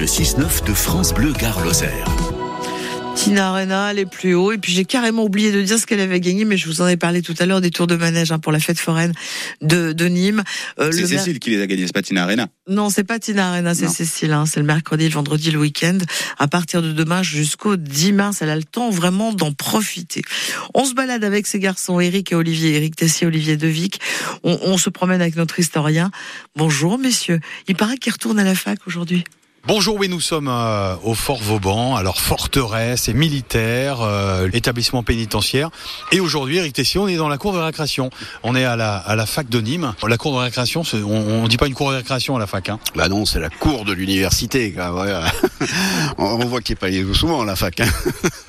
Le 6-9 de France Bleu Gare Lozère. Tina Arena, elle est plus haut. Et puis j'ai carrément oublié de dire ce qu'elle avait gagné, mais je vous en ai parlé tout à l'heure des tours de manège hein, pour la fête foraine de, de Nîmes. Euh, c'est Cécile qui les a gagnés, c'est pas Tina Arena. Non, c'est pas Tina Arena, c'est Cécile. Hein. C'est le mercredi, le vendredi, le week-end. À partir de demain jusqu'au 10 mars, elle a le temps vraiment d'en profiter. On se balade avec ces garçons, Eric et Olivier, Eric Tessier, Olivier Devic. On, on se promène avec notre historien. Bonjour, messieurs. Il paraît qu'ils retournent à la fac aujourd'hui. Bonjour, oui, nous sommes euh, au Fort Vauban, alors forteresse et militaire, euh, établissement pénitentiaire. Et aujourd'hui, Eric Tessier, on est dans la cour de récréation. On est à la, à la fac de Nîmes. La cour de récréation, on, ne dit pas une cour de récréation à la fac. Hein. Bah non, c'est la cour de l'université. on voit qu'il n'est pas souvent à la fac. Hein.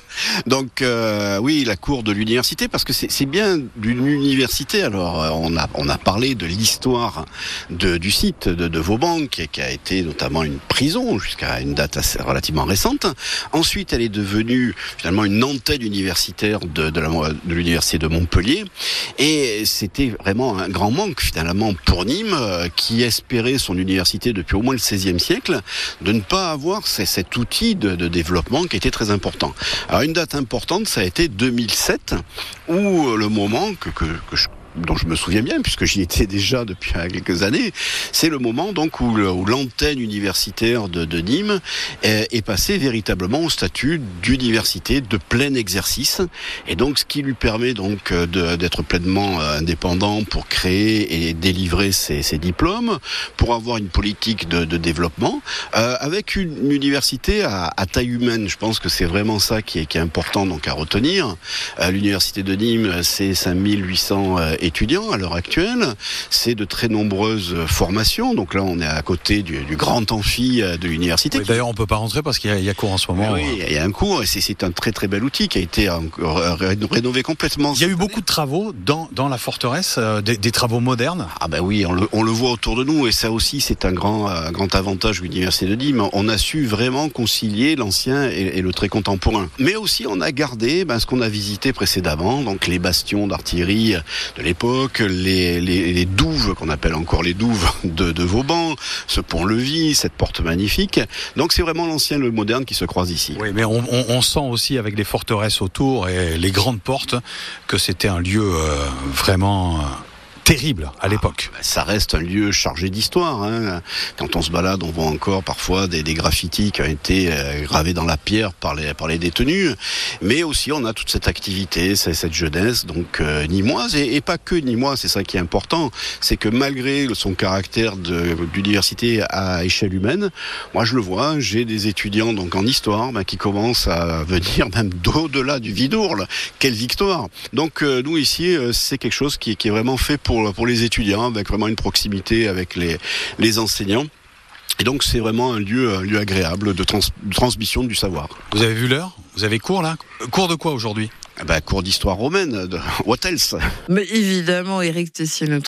Donc euh, oui, la cour de l'université, parce que c'est bien d'une université. Alors euh, on a on a parlé de l'histoire du site de, de Vauban, qui, qui, a été notamment une prison jusqu'à une date assez, relativement récente. Ensuite, elle est devenue finalement une antenne universitaire de, de l'université de, Montpellier, et c'était vraiment un grand manque finalement pour Nîmes, euh, qui espérait son université depuis au moins le XVIe siècle, de ne pas avoir cet outil de, de développement qui était très important. Une date importante, ça a été 2007, où le moment que, que, que je dont je me souviens bien, puisque j'y étais déjà depuis quelques années, c'est le moment donc où, l'antenne universitaire de, Nîmes est, passée véritablement au statut d'université de plein exercice, et donc ce qui lui permet donc d'être pleinement euh, indépendant pour créer et délivrer ses, diplômes, pour avoir une politique de, développement, euh, avec une, université à, taille humaine. Je pense que c'est vraiment ça qui est, important donc à retenir. Euh, L'université de Nîmes, c'est 5800 euh, étudiants à l'heure actuelle. C'est de très nombreuses formations. Donc là, on est à côté du, du grand amphi euh, de l'université. Oui, D'ailleurs, on peut pas rentrer parce qu'il y, y, a cours en ce moment. Oui, il y a un cours et c'est un très très bel outil qui a été rénové complètement. Il y a eu beaucoup de travaux dans, dans la forteresse, euh, des, des, travaux modernes. Ah ben oui, on le, on le, voit autour de nous et ça aussi, c'est un grand, un grand avantage de l'université de Nîmes. On a su vraiment concilier l'ancien et, et, le très contemporain. Mais aussi, on a gardé ben, ce qu'on a visité précédemment, donc les bastions d'artillerie de l'époque les, les, douves qu'on appelle encore les douves de, Vauban, ce pont-levis, cette porte magnifique. Donc c'est vraiment l'ancien et le moderne qui se croisent ici. Oui, mais on, sent aussi avec les forteresses autour et les grandes portes que c'était un lieu euh, vraiment... Terrible à l'époque. Ah, ça reste un lieu chargé d'histoire. Hein. Quand on se balade, on voit encore parfois des, des graffitis qui ont été euh, gravés dans la pierre par les, par les détenus. Mais aussi, on a toute cette activité, cette jeunesse, donc euh, nimoise, et, et, pas que nimoise, c'est ça qui est important. C'est que malgré son caractère d'université à échelle humaine, moi je le vois, j'ai des étudiants donc en histoire bah, qui commencent à venir même d'au-delà du Vidourle. Quelle victoire Donc euh, nous ici, euh, c'est quelque chose qui, qui est vraiment fait pour pour, les étudiants, avec vraiment une proximité avec les, les enseignants. Et donc c'est vraiment un lieu, un lieu agréable de, trans, de transmission du savoir. Vous avez vu l'heure? Vous avez cours là? Cours de quoi aujourd'hui? Bah, cours d'histoire romaine, de... what else Mais évidemment, Eric Tessier, notre